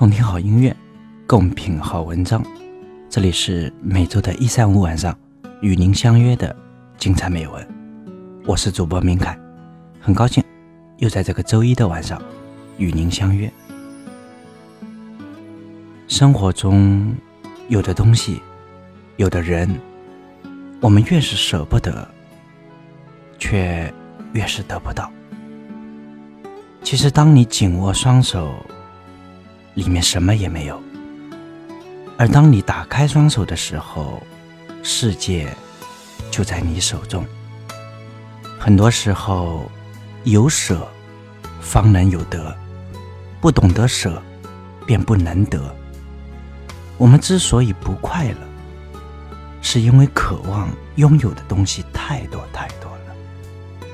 共听好音乐，共品好文章。这里是每周的一三五晚上与您相约的精彩美文。我是主播明凯，很高兴又在这个周一的晚上与您相约。生活中有的东西，有的人，我们越是舍不得，却越是得不到。其实，当你紧握双手，里面什么也没有；而当你打开双手的时候，世界就在你手中。很多时候，有舍方能有得，不懂得舍，便不能得。我们之所以不快乐，是因为渴望拥有的东西太多太多了。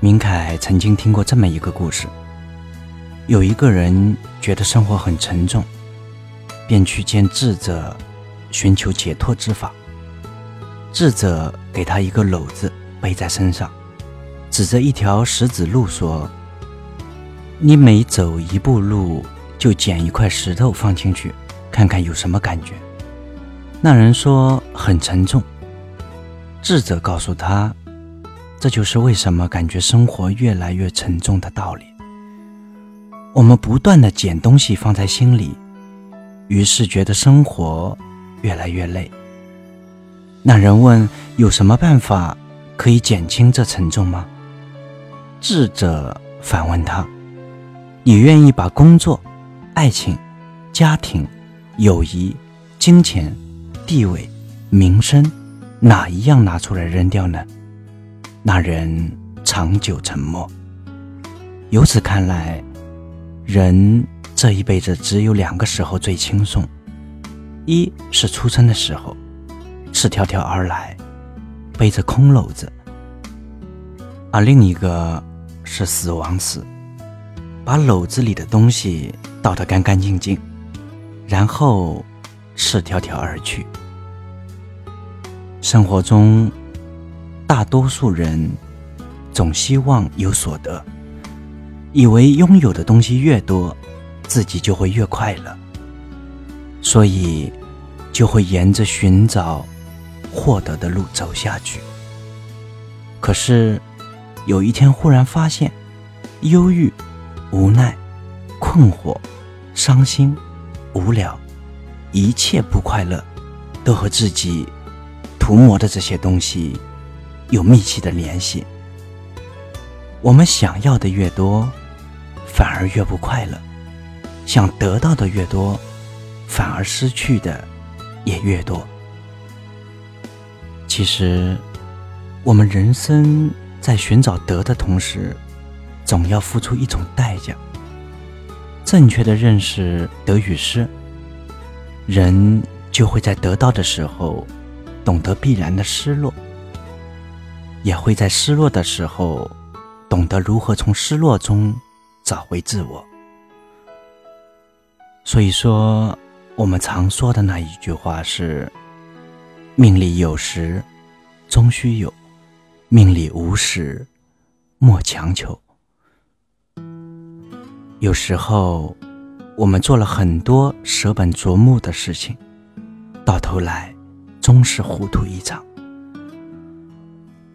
明凯曾经听过这么一个故事：有一个人觉得生活很沉重，便去见智者，寻求解脱之法。智者给他一个篓子背在身上，指着一条石子路说：“你每走一步路，就捡一块石头放进去。”看看有什么感觉？那人说很沉重。智者告诉他，这就是为什么感觉生活越来越沉重的道理。我们不断的捡东西放在心里，于是觉得生活越来越累。那人问：有什么办法可以减轻这沉重吗？智者反问他：你愿意把工作、爱情、家庭？友谊、金钱、地位、名声，哪一样拿出来扔掉呢？那人长久沉默。由此看来，人这一辈子只有两个时候最轻松：一是出生的时候，赤条条而来，背着空篓子；而另一个是死亡时，把篓子里的东西倒得干干净净。然后，赤条条而去。生活中，大多数人总希望有所得，以为拥有的东西越多，自己就会越快乐，所以就会沿着寻找获得的路走下去。可是，有一天忽然发现，忧郁、无奈、困惑、伤心。无聊，一切不快乐，都和自己涂抹的这些东西有密切的联系。我们想要的越多，反而越不快乐；想得到的越多，反而失去的也越多。其实，我们人生在寻找得的同时，总要付出一种代价。正确的认识得与失，人就会在得到的时候懂得必然的失落，也会在失落的时候懂得如何从失落中找回自我。所以说，我们常说的那一句话是：“命里有时终须有，命里无时莫强求。”有时候，我们做了很多舍本逐末的事情，到头来终是糊涂一场。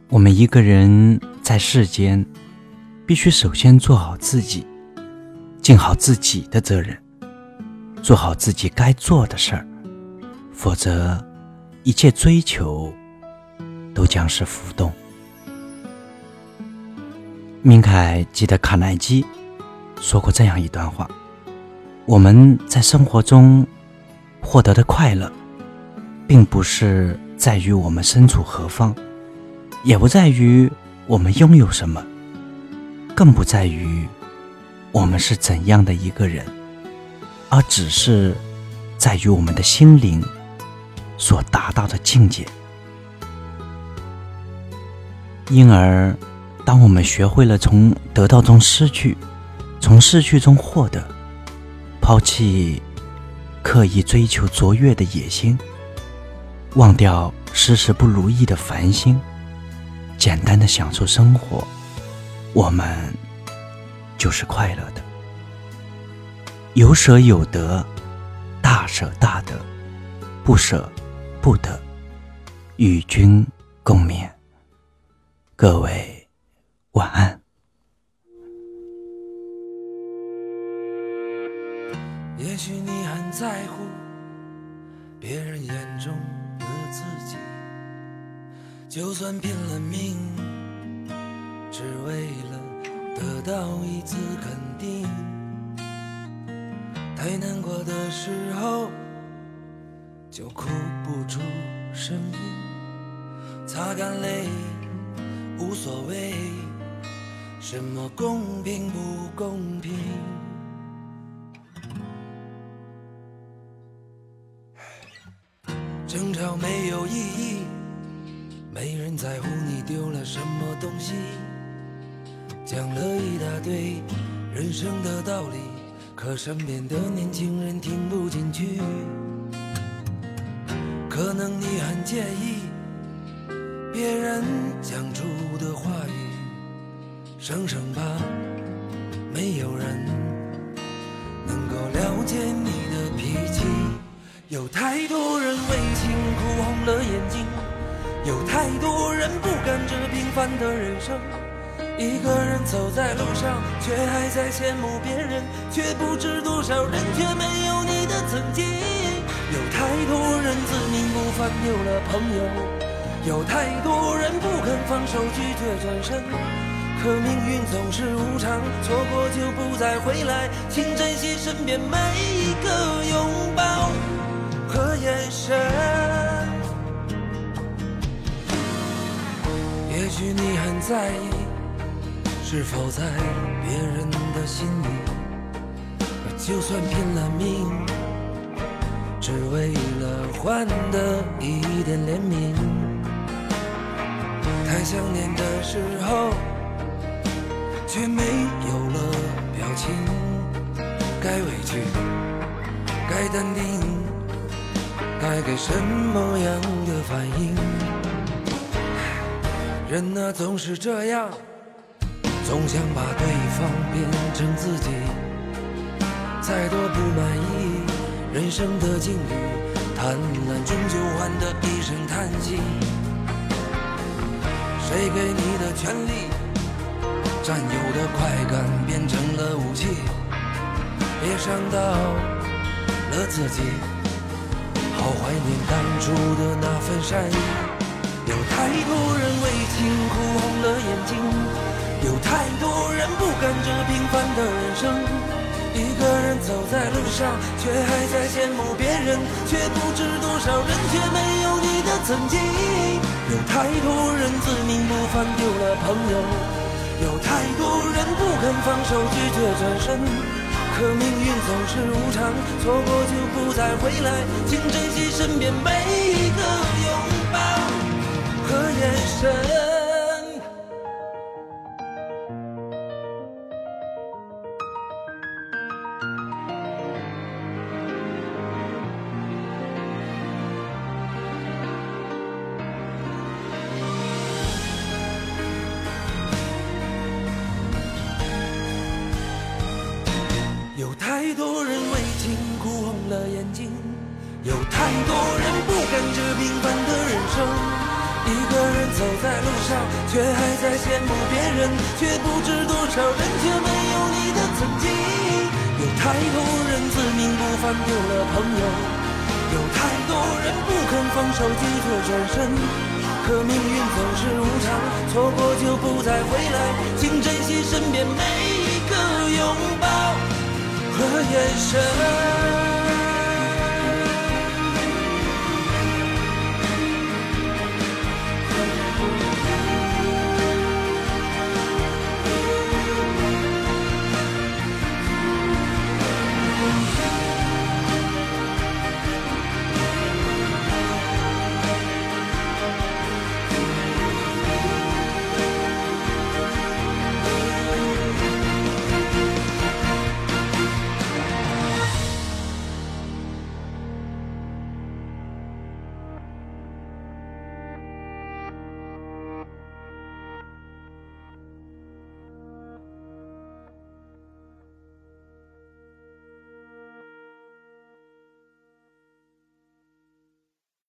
我们一个人在世间，必须首先做好自己，尽好自己的责任，做好自己该做的事儿，否则，一切追求都将是浮动。明凯记得卡耐基。说过这样一段话：我们在生活中获得的快乐，并不是在于我们身处何方，也不在于我们拥有什么，更不在于我们是怎样的一个人，而只是在于我们的心灵所达到的境界。因而，当我们学会了从得到中失去，从失去中获得，抛弃刻意追求卓越的野心，忘掉时时不如意的烦心，简单的享受生活，我们就是快乐的。有舍有得，大舍大得，不舍不得，与君共勉。各位晚安。也许你很在乎别人眼中的自己，就算拼了命，只为了得到一次肯定。太难过的时候，就哭不出声音，擦干泪，无所谓，什么公平不公平。争吵没有意义，没人在乎你丢了什么东西。讲了一大堆人生的道理，可身边的年轻人听不进去。可能你很介意别人讲出的话语，省省吧没有人能够了解你的脾气。有太多人为情哭红了眼睛，有太多人不甘这平凡的人生。一个人走在路上，却还在羡慕别人，却不知多少人却没有你的曾经。有太多人自命不凡，丢了朋友；有太多人不肯放手，拒绝转身。可命运总是无常，错过就不再回来，请珍惜身边每一个拥抱。和眼神，也许你很在意，是否在别人的心里，就算拼了命，只为了换得一点怜悯。太想念的时候，却没有了表情，该委屈，该淡定。该给什么样的反应？人啊，总是这样，总想把对方变成自己。再多不满意人生的境遇，贪婪终究换得一声叹息。谁给你的权利？占有的快感变成了武器，别伤到了自己。好怀念当初的那份善意，有太多人为情哭红了眼睛，有太多人不甘这平凡的人生。一个人走在路上，却还在羡慕别人，却不知多少人却没有你的曾经。有太多人自命不凡，丢了朋友；有太多人不肯放手，拒绝转身。可命运总是无常，错过就不再回来，请珍惜身边每一个拥抱和眼神。多人为情哭红了眼睛，有太多人不甘这平凡的人生。一个人走在路上，却还在羡慕别人，却不知多少人却没有你的曾经。有太多人自命不凡，丢了朋友；有太多人不肯放手，拒绝转身。可命运总是无常，错过就不再回来，请珍惜身边每一个拥抱。和眼神。